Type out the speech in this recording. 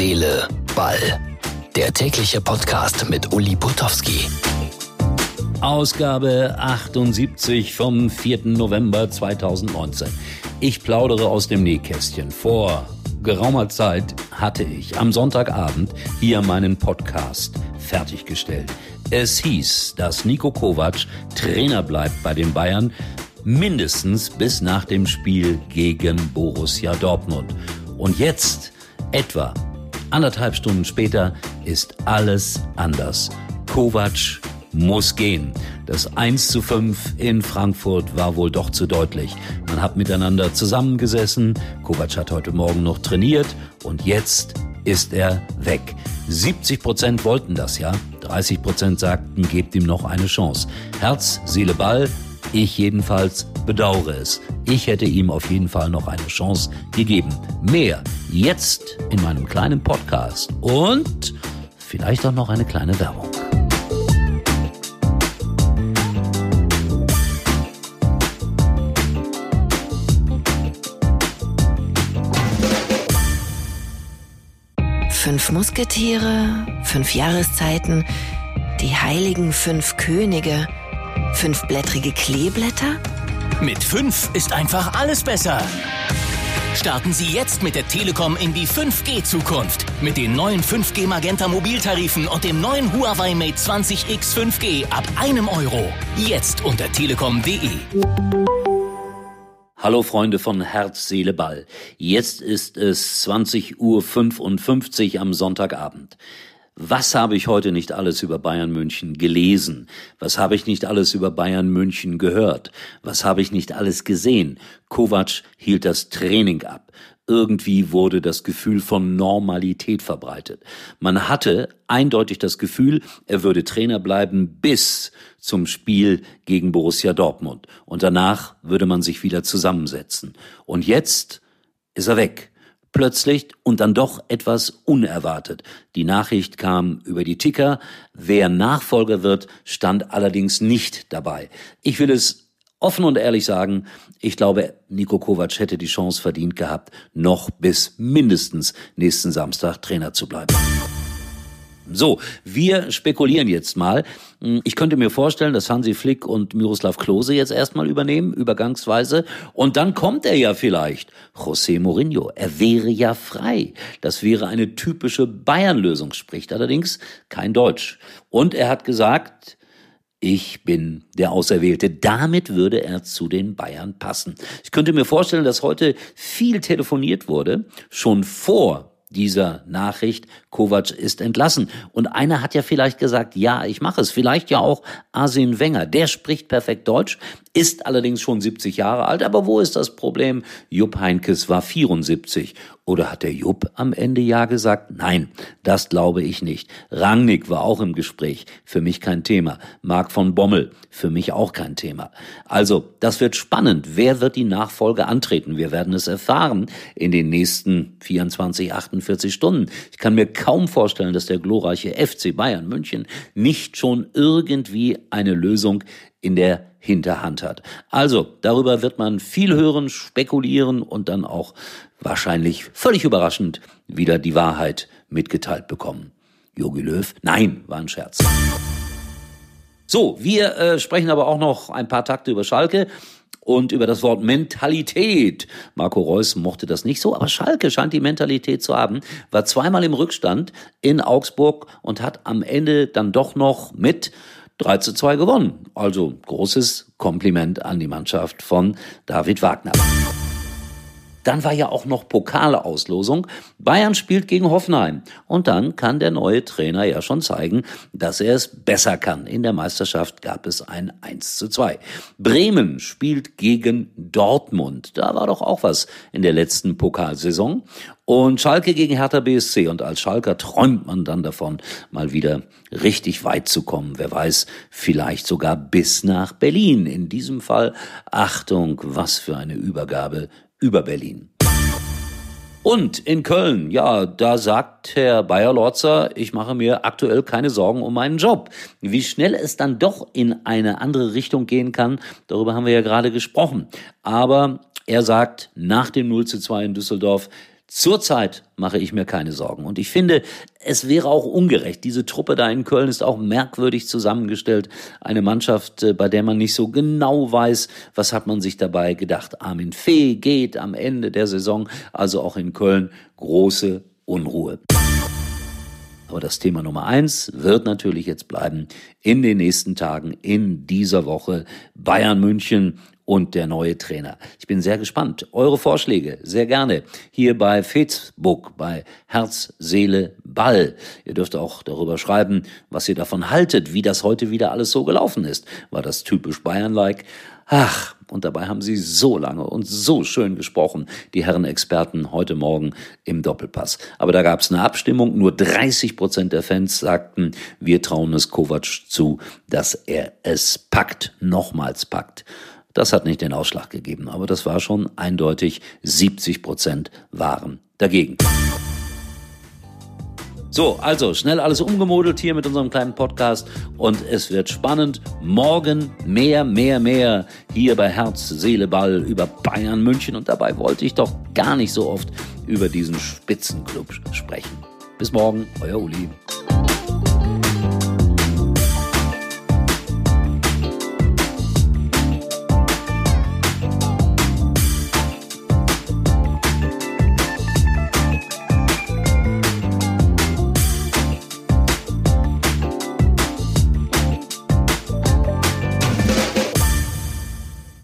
Seele, Ball. Der tägliche Podcast mit Uli Putowski. Ausgabe 78 vom 4. November 2019. Ich plaudere aus dem Nähkästchen. Vor geraumer Zeit hatte ich am Sonntagabend hier meinen Podcast fertiggestellt. Es hieß, dass Nico Kovac Trainer bleibt bei den Bayern, mindestens bis nach dem Spiel gegen Borussia Dortmund. Und jetzt, etwa anderthalb Stunden später, ist alles anders. Kovac muss gehen. Das 1 zu 5 in Frankfurt war wohl doch zu deutlich. Man hat miteinander zusammengesessen, Kovac hat heute Morgen noch trainiert und jetzt ist er weg. 70 Prozent wollten das ja, 30 Prozent sagten, gebt ihm noch eine Chance. Herz, Seele, Ball, ich jedenfalls bedauere es. Ich hätte ihm auf jeden Fall noch eine Chance gegeben. Mehr jetzt in meinem kleinen Podcast und vielleicht auch noch eine kleine Werbung. Fünf Musketiere, fünf Jahreszeiten, die heiligen fünf Könige, fünfblättrige Kleeblätter? Mit 5 ist einfach alles besser. Starten Sie jetzt mit der Telekom in die 5G-Zukunft. Mit den neuen 5G Magenta Mobiltarifen und dem neuen Huawei Mate 20X 5G ab einem Euro. Jetzt unter telekom.de. Hallo Freunde von Herz, Seele, Ball. Jetzt ist es 20.55 Uhr am Sonntagabend. Was habe ich heute nicht alles über Bayern München gelesen? Was habe ich nicht alles über Bayern München gehört? Was habe ich nicht alles gesehen? Kovac hielt das Training ab. Irgendwie wurde das Gefühl von Normalität verbreitet. Man hatte eindeutig das Gefühl, er würde Trainer bleiben bis zum Spiel gegen Borussia Dortmund. Und danach würde man sich wieder zusammensetzen. Und jetzt ist er weg plötzlich und dann doch etwas unerwartet. Die Nachricht kam über die Ticker, wer Nachfolger wird, stand allerdings nicht dabei. Ich will es offen und ehrlich sagen, ich glaube, Nico Kovac hätte die Chance verdient gehabt, noch bis mindestens nächsten Samstag Trainer zu bleiben. So, wir spekulieren jetzt mal. Hm, ich könnte mir vorstellen, dass Hansi Flick und Miroslav Klose jetzt erstmal übernehmen, übergangsweise. Und dann kommt er ja vielleicht. José Mourinho. Er wäre ja frei. Das wäre eine typische Bayern-Lösung, spricht allerdings kein Deutsch. Und er hat gesagt, ich bin der Auserwählte. Damit würde er zu den Bayern passen. Ich könnte mir vorstellen, dass heute viel telefoniert wurde, schon vor dieser Nachricht, Kovac ist entlassen. Und einer hat ja vielleicht gesagt, ja, ich mache es. Vielleicht ja auch Arsene Wenger. Der spricht perfekt Deutsch, ist allerdings schon 70 Jahre alt. Aber wo ist das Problem? Jupp Heinkes war 74. Oder hat der Jupp am Ende ja gesagt? Nein, das glaube ich nicht. Rangnick war auch im Gespräch. Für mich kein Thema. Marc von Bommel. Für mich auch kein Thema. Also, das wird spannend. Wer wird die Nachfolge antreten? Wir werden es erfahren in den nächsten 24, 48 Stunden. Ich kann mir kaum vorstellen, dass der glorreiche FC Bayern München nicht schon irgendwie eine Lösung in der Hinterhand hat. Also, darüber wird man viel hören, spekulieren und dann auch wahrscheinlich völlig überraschend wieder die Wahrheit mitgeteilt bekommen. Jogi Löw? Nein, war ein Scherz. So, wir äh, sprechen aber auch noch ein paar Takte über Schalke und über das Wort Mentalität. Marco Reus mochte das nicht so, aber Schalke scheint die Mentalität zu haben, war zweimal im Rückstand in Augsburg und hat am Ende dann doch noch mit 3 zu 2 gewonnen. Also großes Kompliment an die Mannschaft von David Wagner. Dann war ja auch noch Pokalauslosung. Bayern spielt gegen Hoffenheim. Und dann kann der neue Trainer ja schon zeigen, dass er es besser kann. In der Meisterschaft gab es ein 1 zu 2. Bremen spielt gegen Dortmund. Da war doch auch was in der letzten Pokalsaison. Und Schalke gegen Hertha BSC. Und als Schalker träumt man dann davon, mal wieder richtig weit zu kommen. Wer weiß, vielleicht sogar bis nach Berlin. In diesem Fall, Achtung, was für eine Übergabe über Berlin. Und in Köln, ja, da sagt Herr Bayer-Lorzer, ich mache mir aktuell keine Sorgen um meinen Job. Wie schnell es dann doch in eine andere Richtung gehen kann, darüber haben wir ja gerade gesprochen. Aber er sagt, nach dem 0 zu 2 in Düsseldorf, Zurzeit mache ich mir keine Sorgen. Und ich finde, es wäre auch ungerecht. Diese Truppe da in Köln ist auch merkwürdig zusammengestellt. Eine Mannschaft, äh, bei der man nicht so genau weiß, was hat man sich dabei gedacht. Armin Fee geht am Ende der Saison, also auch in Köln, große Unruhe. Aber das Thema Nummer eins wird natürlich jetzt bleiben in den nächsten Tagen, in dieser Woche Bayern München und der neue Trainer. Ich bin sehr gespannt. Eure Vorschläge sehr gerne hier bei Facebook, bei Herz, Seele, Ball. Ihr dürft auch darüber schreiben, was ihr davon haltet, wie das heute wieder alles so gelaufen ist. War das typisch Bayern-like? Ach, und dabei haben sie so lange und so schön gesprochen, die Herren Experten heute Morgen im Doppelpass. Aber da gab es eine Abstimmung. Nur 30 Prozent der Fans sagten, wir trauen es Kovac zu, dass er es packt, nochmals packt. Das hat nicht den Ausschlag gegeben, aber das war schon eindeutig. 70 Prozent waren dagegen. So, also schnell alles umgemodelt hier mit unserem kleinen Podcast und es wird spannend. Morgen mehr, mehr, mehr hier bei Herz, Seele, Ball über Bayern München und dabei wollte ich doch gar nicht so oft über diesen Spitzenclub sprechen. Bis morgen, euer Uli.